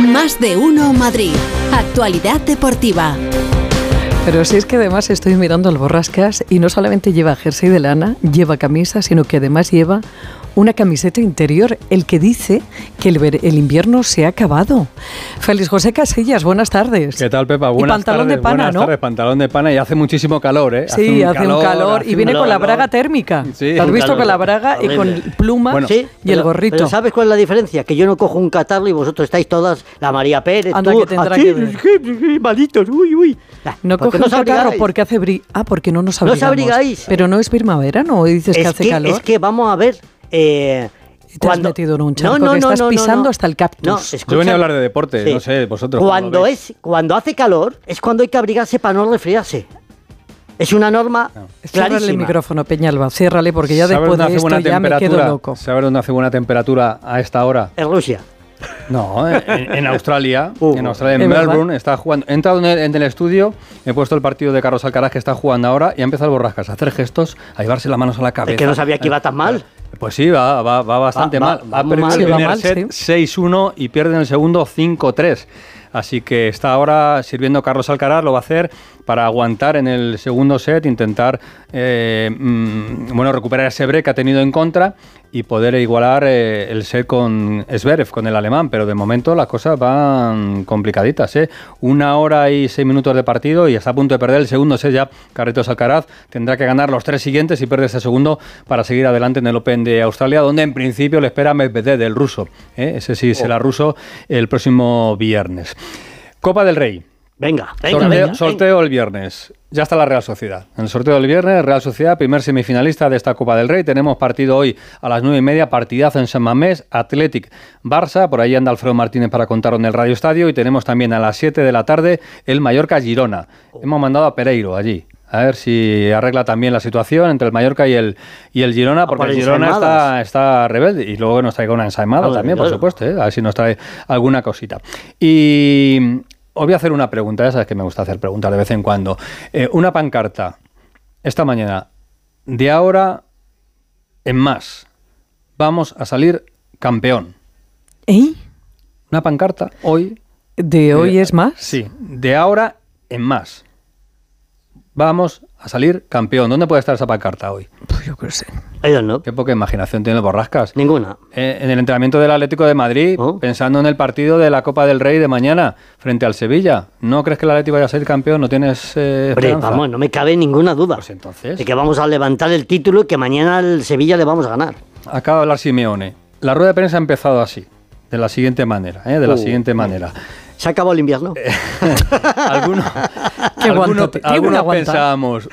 Más de uno Madrid. Actualidad deportiva. Pero si es que además estoy mirando el borrascas y no solamente lleva jersey de lana, lleva camisa, sino que además lleva una camiseta interior, el que dice que el, ver- el invierno se ha acabado. Félix José Casillas, buenas tardes. ¿Qué tal, Pepa? Buenas pantalón de tardes, pana, buenas ¿no? tardes, pantalón de pana y hace muchísimo calor, ¿eh? Sí, hace un calor, hace y viene un con la calor. braga térmica. Sí. ¿Lo has Un visto calor con la braga y con pluma Bueno. Sí, y el pero- gorrito? Pero ¿sabes cuál es la diferencia? Que yo no cojo un catarro y vosotros estáis todas, la María Pérez, Anda, tú, que tendrá así, que ver. malitos, uy, uy. No ¿por qué coge un catarro porque hace bri... Ah, porque no nos No os abrigamos. abrigáis. Pero no es primavera, ¿no? Dices que es hace que, calor. Es que vamos a ver... Eh, te has metido en un charco no, no, que no, estás no, no, pisando no. hasta el cactus. No, Yo escucha- venía a hablar de deporte, no sé, vosotros Cuando, es, cuando hace calor es cuando hay que abrigarse para no resfriarse. Es una norma Ciérrale el clarísima. micrófono, Peñalba, ciérrale porque ya ¿Sabes después de esto ya me quedo temperatura? loco. ¿Sabes dónde hace buena temperatura a esta hora? En Rusia. No, en, en Australia, Uh, en Australia, en ¿es verdad? Melbourne, está jugando. He entrado en el, en el estudio, he puesto el partido de Carlos Alcaraz que está jugando ahora y ha empezado el Borrascas a hacer gestos, a llevarse las manos a la cabeza. Es que no sabía que iba tan mal. Pues sí, va, va, va bastante Va- mal. va ha perdido el primer set 6-1 y pierde en el segundo 5-3. Así que está ahora sirviendo Carlos Alcaraz, lo va a hacer para aguantar en el segundo set, intentar eh, mm, bueno, recuperar ese break que ha tenido en contra y poder igualar eh, el set con Zverev, con el alemán. Pero de momento las cosas van complicaditas. ¿eh? Una hora y seis minutos de partido y está a punto de perder el segundo set ya. Carretos Alcaraz tendrá que ganar los tres siguientes y perder ese segundo para seguir adelante en el Open de Australia, donde en principio le espera Medvedev, del ruso. ¿eh? Ese sí será ruso el próximo viernes. Copa del Rey. Venga, venga, sorteo, venga. sorteo el viernes. Ya está la Real Sociedad. En el sorteo del viernes, Real Sociedad, primer semifinalista de esta Copa del Rey. Tenemos partido hoy a las nueve y media, partidazo en San Mamés, Athletic Barça. Por ahí anda Alfredo Martínez para contarlo en el Radio Estadio. Y tenemos también a las 7 de la tarde el Mallorca Girona. Hemos mandado a Pereiro allí. A ver si arregla también la situación entre el Mallorca y el, y el Girona, porque por el Girona está, rebelde. Y luego nos traiga una ensaimada Claro, también, por supuesto. ¿eh? A ver si nos trae alguna cosita. Y os voy a hacer una pregunta, ya sabes que me gusta hacer preguntas de vez en cuando. Eh, una pancarta esta mañana, de ahora en más, vamos a salir campeón. ¿Eh? Una pancarta hoy. ¿De hoy eh, es más? Sí, de ahora en más. Vamos a salir campeón. ¿Dónde puede estar esa pancarta hoy? Pues yo qué sé. I don't know. Qué poca imaginación tiene el Borrascas. Ninguna. Eh, en el entrenamiento del Atlético de Madrid, Oh. pensando en el partido de la Copa del Rey de mañana frente al Sevilla. ¿No crees que el Atlético vaya a ser campeón? ¿No tienes eh, Hombre, vamos, no me cabe ninguna duda. Pues entonces. De que vamos a levantar el título y que mañana al Sevilla le vamos a ganar. Acaba de hablar Simeone. La rueda de prensa ha empezado así, de la siguiente manera, ¿eh? de la Uh. siguiente manera. Se acabado el invierno. Eh, Algunos, Qué algunos, algunos pensábamos,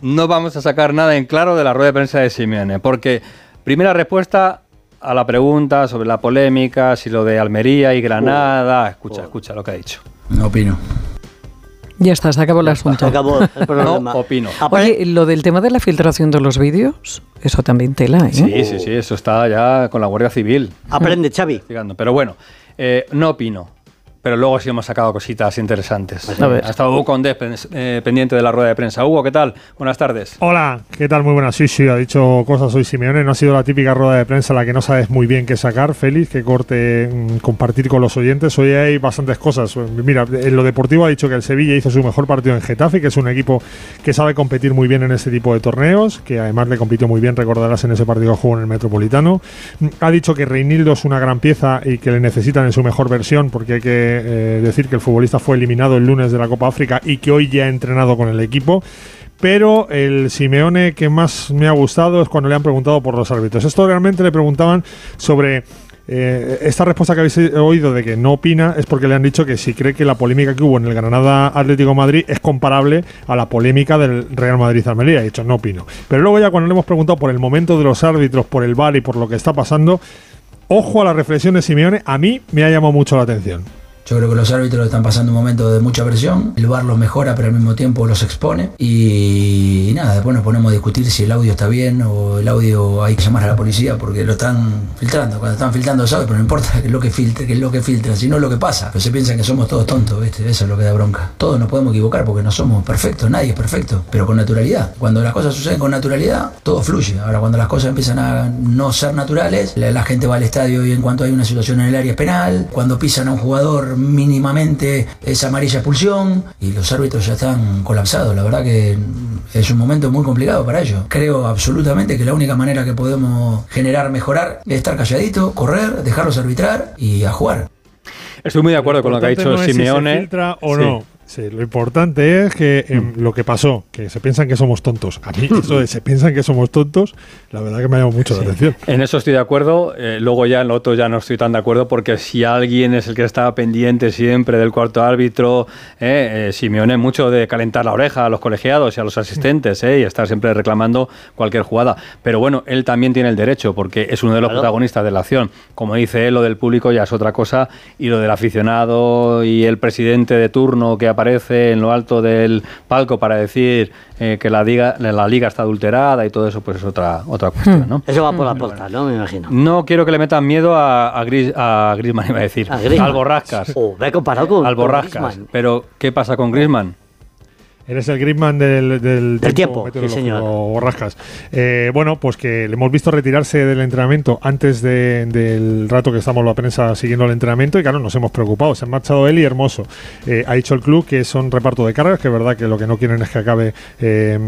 no vamos a sacar nada en claro de la rueda de prensa de Simeone, porque primera respuesta a la pregunta sobre la polémica, si lo de Almería y Granada, escucha, escucha lo que ha dicho. No opino. Ya está, se acabó el Se asunto. acabó el problema. opino. Apare- Oye, lo del tema de la filtración de los vídeos, eso también tela, ¿eh? Sí, sí, sí, eso está ya con la Guardia Civil. aprende, Xavi. Pero bueno, eh, no opino. Pero luego sí hemos sacado cositas interesantes. Ha estado Hugo Condés eh, pendiente de la rueda de prensa. Hugo, ¿qué tal? Buenas tardes. Hola, ¿qué tal? Muy buenas. Sí, sí, ha dicho cosas hoy Simeone. No ha sido la típica rueda de prensa en la que no sabes muy bien qué sacar, Félix, qué corte mm, compartir con los oyentes. Hoy hay bastantes cosas. Mira, en lo deportivo ha dicho que el Sevilla hizo su mejor partido en Getafe, que es un equipo que sabe competir muy bien en este tipo de torneos, que además le compitió muy bien, recordarás en ese partido que jugó en el Metropolitano. Mm, Ha dicho que Reinildo es una gran pieza y que le necesitan en su mejor versión, porque hay que eh, decir que el futbolista fue eliminado el lunes de la Copa África y que hoy ya ha entrenado con el equipo pero el Simeone que más me ha gustado es cuando le han preguntado por los árbitros. Esto realmente le preguntaban sobre eh, esta respuesta que habéis oído de que no opina es porque le han dicho que si cree que la polémica que hubo en el Granada Atlético Madrid es comparable a la polémica del Real Madrid Almería. Ha dicho no opino. Pero luego ya cuando le hemos preguntado por el momento de los árbitros, por el VAR y por lo que está pasando, ojo a la reflexión de Simeone, a mí me ha llamado mucho la atención. Yo creo que los árbitros están pasando un momento de mucha presión. El bar los mejora, pero al mismo tiempo los expone. Y, nada, después nos ponemos a discutir si el audio está bien o el audio hay que llamar a la policía porque lo están filtrando. Cuando están filtrando sabe, pero no importa que es lo que filtre, que es lo que filtra, sino lo que pasa. Pero se piensan que somos todos tontos, ¿viste? Eso es lo que da bronca. Todos nos podemos equivocar porque no somos perfectos, nadie es perfecto, pero con naturalidad. Cuando las cosas suceden con naturalidad, todo fluye. Ahora, cuando las cosas empiezan a no ser naturales, la, la gente va al estadio y en cuanto hay una situación en el área es penal. Cuando pisan a un jugador mínimamente es amarilla expulsión y los árbitros ya están colapsados. La verdad que es un momento muy complicado para ellos. Creo absolutamente que la única manera que podemos generar, mejorar, es estar calladito, correr, dejarlos arbitrar y a jugar. Estoy muy de acuerdo con lo que ha dicho no es si se Simeone. filtra o Sí. no. Sí, lo importante es que em, lo que pasó, que se piensan que somos tontos. A mí eso de se piensan que somos tontos, la verdad que me ha llamado mucho la atención. En eso estoy de acuerdo. eh, luego ya en lo otro ya no estoy tan de acuerdo porque si alguien es el que estaba pendiente siempre del cuarto árbitro, eh, eh, Simeone mucho de calentar la oreja a los colegiados y a los asistentes eh, y estar siempre reclamando cualquier jugada. Pero bueno, él también tiene el derecho porque es uno de los Claro. protagonistas de la acción. Como dice él, lo del público ya es otra cosa y lo del aficionado y el presidente de turno que aparece en lo alto del palco para decir eh, que la liga, la liga está adulterada y todo eso, pues es otra, otra cuestión, ¿no? Eso va por la puerta, ¿no? Me imagino. No quiero que le metan miedo a, a, Gris, a Griezmann, iba a decir. A Griezmann. Al Borrascas. Oh, me he comparado con. al con Borrascas. Griezmann. Pero, ¿qué pasa con Griezmann? Eres el Griezmann del, del, Del tiempo, sí, meteorológico, señor. Borrascas. Eh, bueno, pues que le hemos visto retirarse del entrenamiento antes de- del rato que estamos la prensa siguiendo el entrenamiento y claro, nos hemos preocupado. Se han marchado él y Hermoso. Eh, ha dicho el club que son reparto de cargas, que es verdad que lo que no quieren es que acabe eh,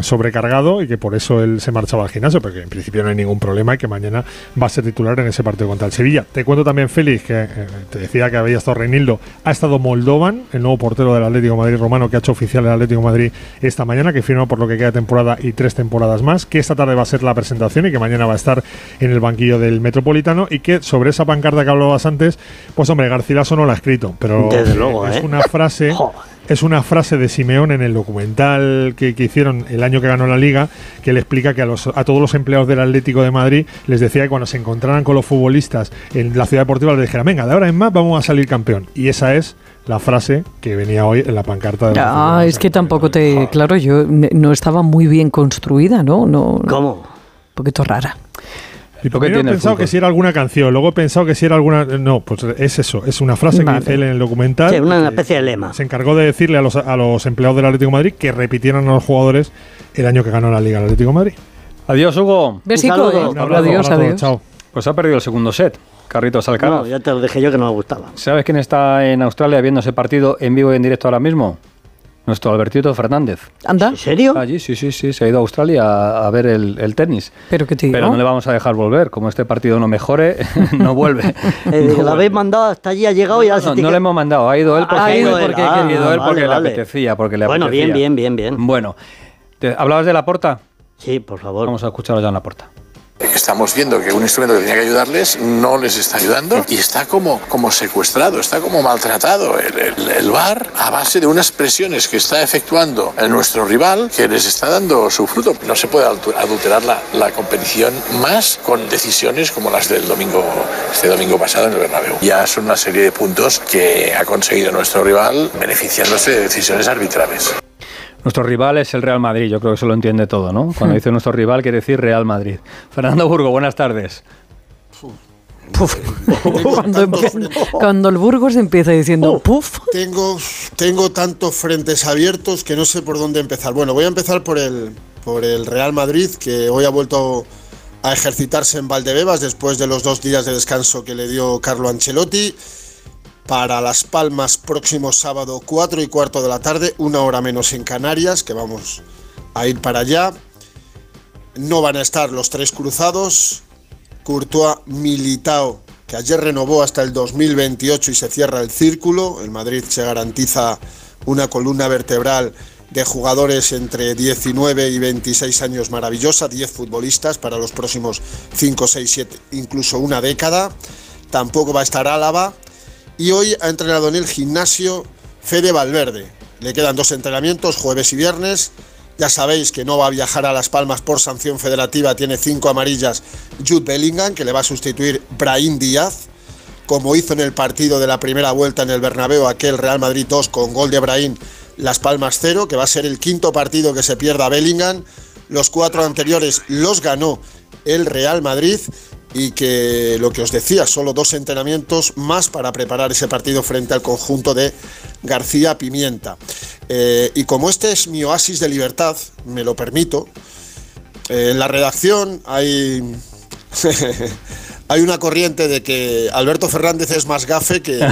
sobrecargado y que por eso él se marchaba al gimnasio, porque en principio no hay ningún problema y que mañana va a ser titular en ese partido contra el Sevilla. Te cuento también, Félix, que eh, te decía que había estado Reinildo, ha estado Moldovan, el nuevo portero del Atlético de Madrid romano que ha hecho oficial el Atlético de Madrid esta mañana, que firma por lo que queda temporada y tres temporadas más, que esta tarde va a ser la presentación y que mañana va a estar en el banquillo del Metropolitano y que sobre esa pancarta que hablabas antes, pues hombre, Garcilaso no la ha escrito, pero Desde luego, es ¿eh? una frase. es una frase de Simeón en el documental que, que hicieron el año que ganó la liga, que le explica que a, los, a todos los empleados del Atlético de Madrid les decía que cuando se encontraran con los futbolistas en la ciudad deportiva les dijera, venga, de ahora en más vamos a salir campeón. Y esa es la frase que venía hoy en la pancarta de la Ah, es que tampoco te. Claro, yo no estaba muy bien construida, ¿no? no ¿Cómo? Un poquito rara. Y Lo que primero he tiene pensado que si era alguna canción, luego he pensado que si era alguna... No, pues es eso, es una frase Vale. que dice él en el documental. Sí, una especie de lema. Se encargó de decirle a los, a los empleados del Atlético de Madrid que repitieran a los jugadores el año que ganó la Liga el Atlético de Madrid. Adiós, Hugo. Besico. ¿eh? Un abrazo Adiós, todos, adiós. Chao. Pues ha perdido el segundo set. Carritos Alcaraz. No, ya te lo dije yo que no me gustaba. ¿Sabes quién está en Australia viendo ese partido en vivo y en directo ahora mismo? Nuestro Albertito Fernández. Anda, ¿En serio? Allí, sí, sí, sí, se ha ido a Australia a, a ver el, el tenis. pero que te Pero no le vamos a dejar volver. Como este partido no mejore, no vuelve. Eh, No lo habéis mandado hasta allí, ha llegado y ya se No, no queda- le hemos mandado, ha ido él porque, Ha ido él, porque, ah, ha ido él porque vale. le apetecía, porque le Bueno, bien, apetecía. bien, bien, bien. Bueno, ¿te- ¿hablabas de la porta? Sí, por favor. Vamos a escucharlo ya en la porta. Estamos viendo que un instrumento que tenía que ayudarles no les está ayudando y está como, como secuestrado, está como maltratado el, el, VAR a base de unas presiones que está efectuando nuestro rival que les está dando su fruto. No se puede adulterar la, la competición más con decisiones como las del domingo, este domingo pasado en el Bernabéu. Ya son una serie de puntos que ha conseguido nuestro rival beneficiándose de decisiones arbitrales. Nuestro rival es el Real Madrid, yo creo que eso lo entiende todo, ¿no? Cuando dice nuestro rival quiere decir Real Madrid. Fernando Burgo, buenas tardes. cuando, empie- cuando el Burgos empieza diciendo puf, Tengo, tengo tantos frentes abiertos que no sé por dónde empezar. Bueno, voy a empezar por el, por el Real Madrid, que hoy ha vuelto a ejercitarse en Valdebebas después de los dos días de descanso que le dio Carlo Ancelotti. Para Las Palmas, próximo sábado, 4 y cuarto de la tarde, una hora menos en Canarias, que vamos a ir para allá. No van a estar los tres cruzados. Courtois Militao, que ayer renovó hasta el 2028 y se cierra el círculo. El Madrid se garantiza una columna vertebral de jugadores entre 19 y 26 años maravillosa, 10 futbolistas para los próximos 5, 6, 7, incluso una década. Tampoco va a estar Álava. Y hoy ha entrenado en el gimnasio Fede Valverde. Le quedan dos entrenamientos, jueves y viernes. Ya sabéis que no va a viajar a Las Palmas por sanción federativa, tiene cinco amarillas Jude Bellingham, que le va a sustituir Brahim Díaz. como hizo en el partido de la primera vuelta en el Bernabéu, aquel Real Madrid 2 con gol de Brahim, Las Palmas 0, que va a ser el quinto partido que se pierda Bellingham. Los cuatro anteriores los ganó el Real Madrid y que lo que os decía, solo dos entrenamientos más para preparar ese partido frente al conjunto de García Pimienta. Eh, y como este es mi oasis de libertad, me lo permito, eh, en la redacción hay, hay una corriente de que Alberto Fernández es más gafe que...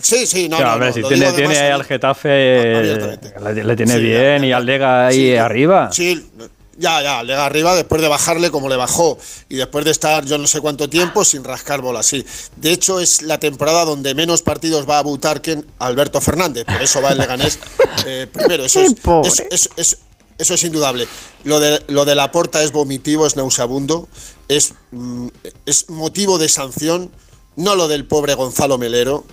sí, sí, no, Claro, no, hombre, no, si tiene, tiene ahí al Getafe, le, le tiene Sí, bien y al Lega ahí Sí, arriba. Sí, ya, ya, le da arriba después de bajarle como le bajó y después de estar yo no sé cuánto tiempo sin rascar bola, sí. De hecho, es la temporada donde menos partidos va a Butarken Alberto Fernández, por eso va el Leganés eh, primero. Eso es, es- es- es- eso es indudable. Lo de, lo de la porta es vomitivo, es nauseabundo, es, mm, es motivo de sanción, no lo del pobre Gonzalo Melero,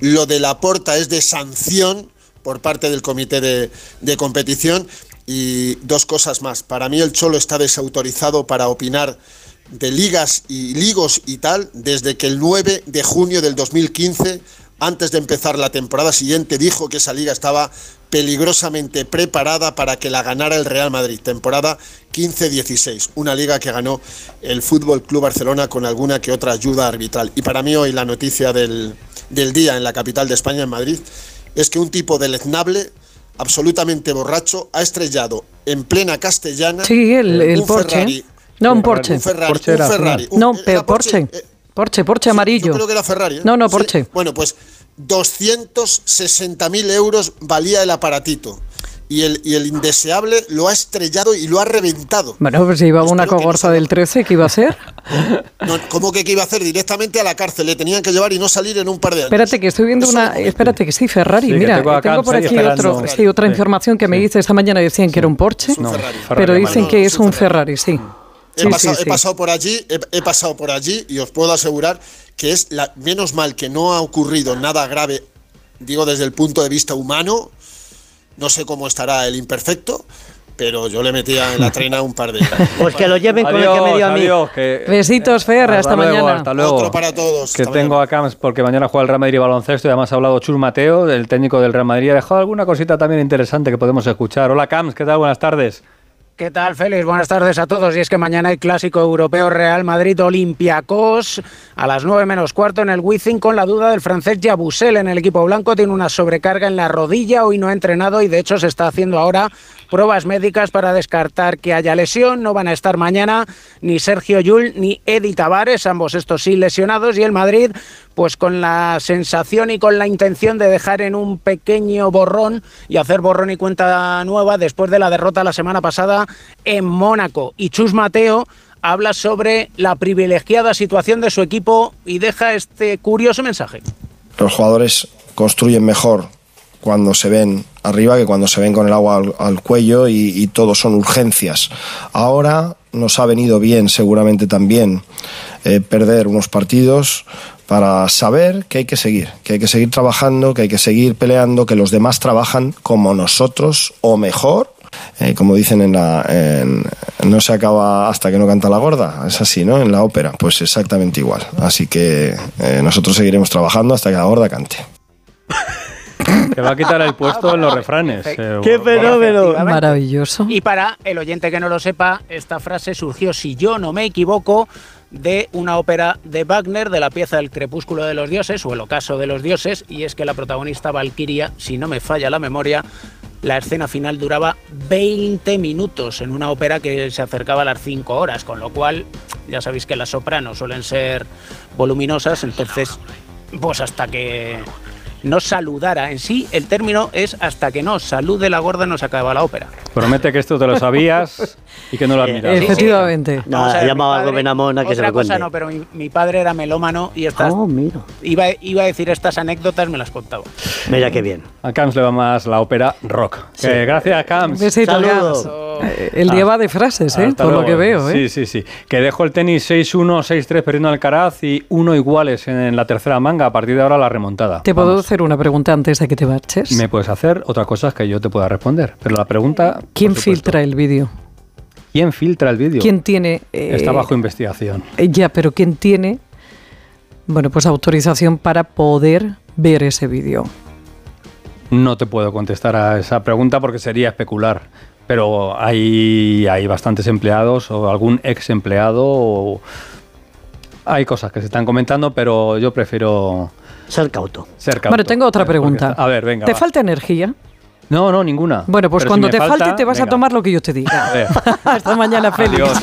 lo de la porta es de sanción por parte del comité de, de competición. Y dos cosas más. Para mí el Cholo está desautorizado para opinar de ligas y ligos y tal desde que el 9 de junio del 2015, antes de empezar la temporada siguiente, dijo que esa liga estaba peligrosamente preparada para que la ganara el Real Madrid. Temporada 15-16, una liga que ganó el Fútbol Club Barcelona con alguna que otra ayuda arbitral. Y para mí hoy la noticia del, del día en la capital de España, en Madrid, es que un tipo deleznable, absolutamente borracho, ha estrellado en plena castellana Sí, el, el un Porsche. Ferrari. No, un Porsche. Un Ferrari, Porsche un Ferrari. un- No, era pero Porsche. eh, Porsche, Porsche sí, amarillo. Yo creo que era Ferrari. ¿eh? No, no, Sí. Porsche. Bueno, pues 260.000 euros valía el aparatito. Y el, y el indeseable lo ha estrellado y lo ha reventado. Bueno, pues si una Espero que no cogorza se- del 13, ¿qué iba a hacer? No, ¿Cómo que qué iba a hacer? Directamente a la cárcel. Le tenían que llevar y no salir en un par de años. Espérate, que estoy viendo una. es- Espérate, que sí, Ferrari. Sí, Mira, tengo por aquí otro, sí, otra Sí. información que me dice esta mañana decían que era un Porsche, un No, Ferrari. Pero dicen que es un Ferrari, sí. He, Sí, pasado, sí, he sí. pasado por allí, he, he pasado por allí y os puedo asegurar que es la, menos mal que no ha ocurrido nada grave, digo desde el punto de vista humano. No sé cómo estará el imperfecto, pero yo le metía en la trena un par de. Pues que lo lleven con el que me dio a mí. adiós, que- Besitos, Fer, hasta luego, mañana. Hasta luego. Otro para todos. Que tengo mañana. a Camps porque mañana juega el Real Madrid baloncesto y además ha hablado Chus Mateo, el técnico del Real Madrid. Ha dejado alguna cosita también interesante que podemos escuchar. Hola Camps, ¿qué tal? Buenas tardes. ¿Qué tal, Félix? Buenas tardes a todos. Y es que mañana hay clásico europeo Real Madrid Olympiacos a las 9 menos cuarto en el Wizzing con la duda del francés Yabusel en el equipo blanco. Tiene una sobrecarga en la rodilla, hoy no ha entrenado y de hecho se está haciendo ahora pruebas médicas para descartar que haya lesión. No van a estar mañana ni Sergio Yul ni Edi Tavares, ambos estos sí lesionados. Y el Madrid, pues con la sensación y con la intención de dejar en un pequeño borrón y hacer borrón y cuenta nueva después de la derrota la semana pasada en Mónaco. Y Chus Mateo habla sobre la privilegiada situación de su equipo y deja este curioso mensaje. Los jugadores construyen mejor cuando se ven arriba que cuando se ven con el agua al, cuello y, y todo son urgencias. Ahora nos ha venido bien seguramente también eh, perder unos partidos para saber que hay que seguir, que hay que seguir trabajando, que hay que seguir peleando, que los demás trabajan como nosotros o mejor. Eh, como dicen en la en- no se acaba hasta que no canta la gorda, es así, ¿no? En la ópera, pues exactamente igual. Así que eh, nosotros seguiremos trabajando hasta que la gorda cante. Te va a quitar el puesto en los refranes. eh, ¡Qué fenómeno! Maravilloso. Y para el oyente que no lo sepa, esta frase surgió, si yo no me equivoco, de una ópera de Wagner, de la pieza El crepúsculo de los dioses o El ocaso de los dioses, y es que la protagonista Valquiria, si no me falla la memoria, la escena final duraba 20 minutos en una ópera que se acercaba a las 5 horas, con lo cual ya sabéis que las sopranos suelen ser voluminosas, entonces pues hasta que no saludara en sí, el término es hasta que no salude la gorda no se acaba la ópera. Promete que esto te lo sabías y que no lo has mirado. sí, sí. Efectivamente. No, Vamos a ver, ha llamado mi a padre- a que se otra lo cuente. cosa no, pero mi, mi padre era melómano y estas, Oh, mira. iba, iba a decir estas anécdotas, me las contaba. Mira qué bien. A Camps le va más la ópera rock. Que gracias, Camps. Besito, Saludos. Eh, El día va de frases, ¿eh? Por lo que veo, ¿eh? Sí, sí, sí. Que dejo el tenis 6-1, 6-3 perdiendo Alcaraz y uno iguales en la tercera manga. A partir de ahora la remontada. ¿Te puedo Vamos. hacer una pregunta antes de que te marches? Me puedes hacer otras cosas que yo te pueda responder. Pero la pregunta. por ¿Quién filtra el vídeo? ¿Quién filtra el vídeo? ¿Quién tiene... eh, Está bajo investigación. eh, Ya, pero ¿quién tiene Bueno, pues autorización para poder ver ese vídeo. No te puedo contestar a esa pregunta porque sería especular. Pero hay, hay bastantes empleados o algún ex empleado. o- hay cosas que se están comentando, pero yo prefiero Ser cauto. ser cauto. Bueno, tengo otra pregunta. A ver, venga. ¿Te va. falta energía? No, no, ninguna. Bueno, pues Pero cuando te falta, falte te vas a tomar lo que yo te diga. A ver. Hasta mañana, Félix. Adiós.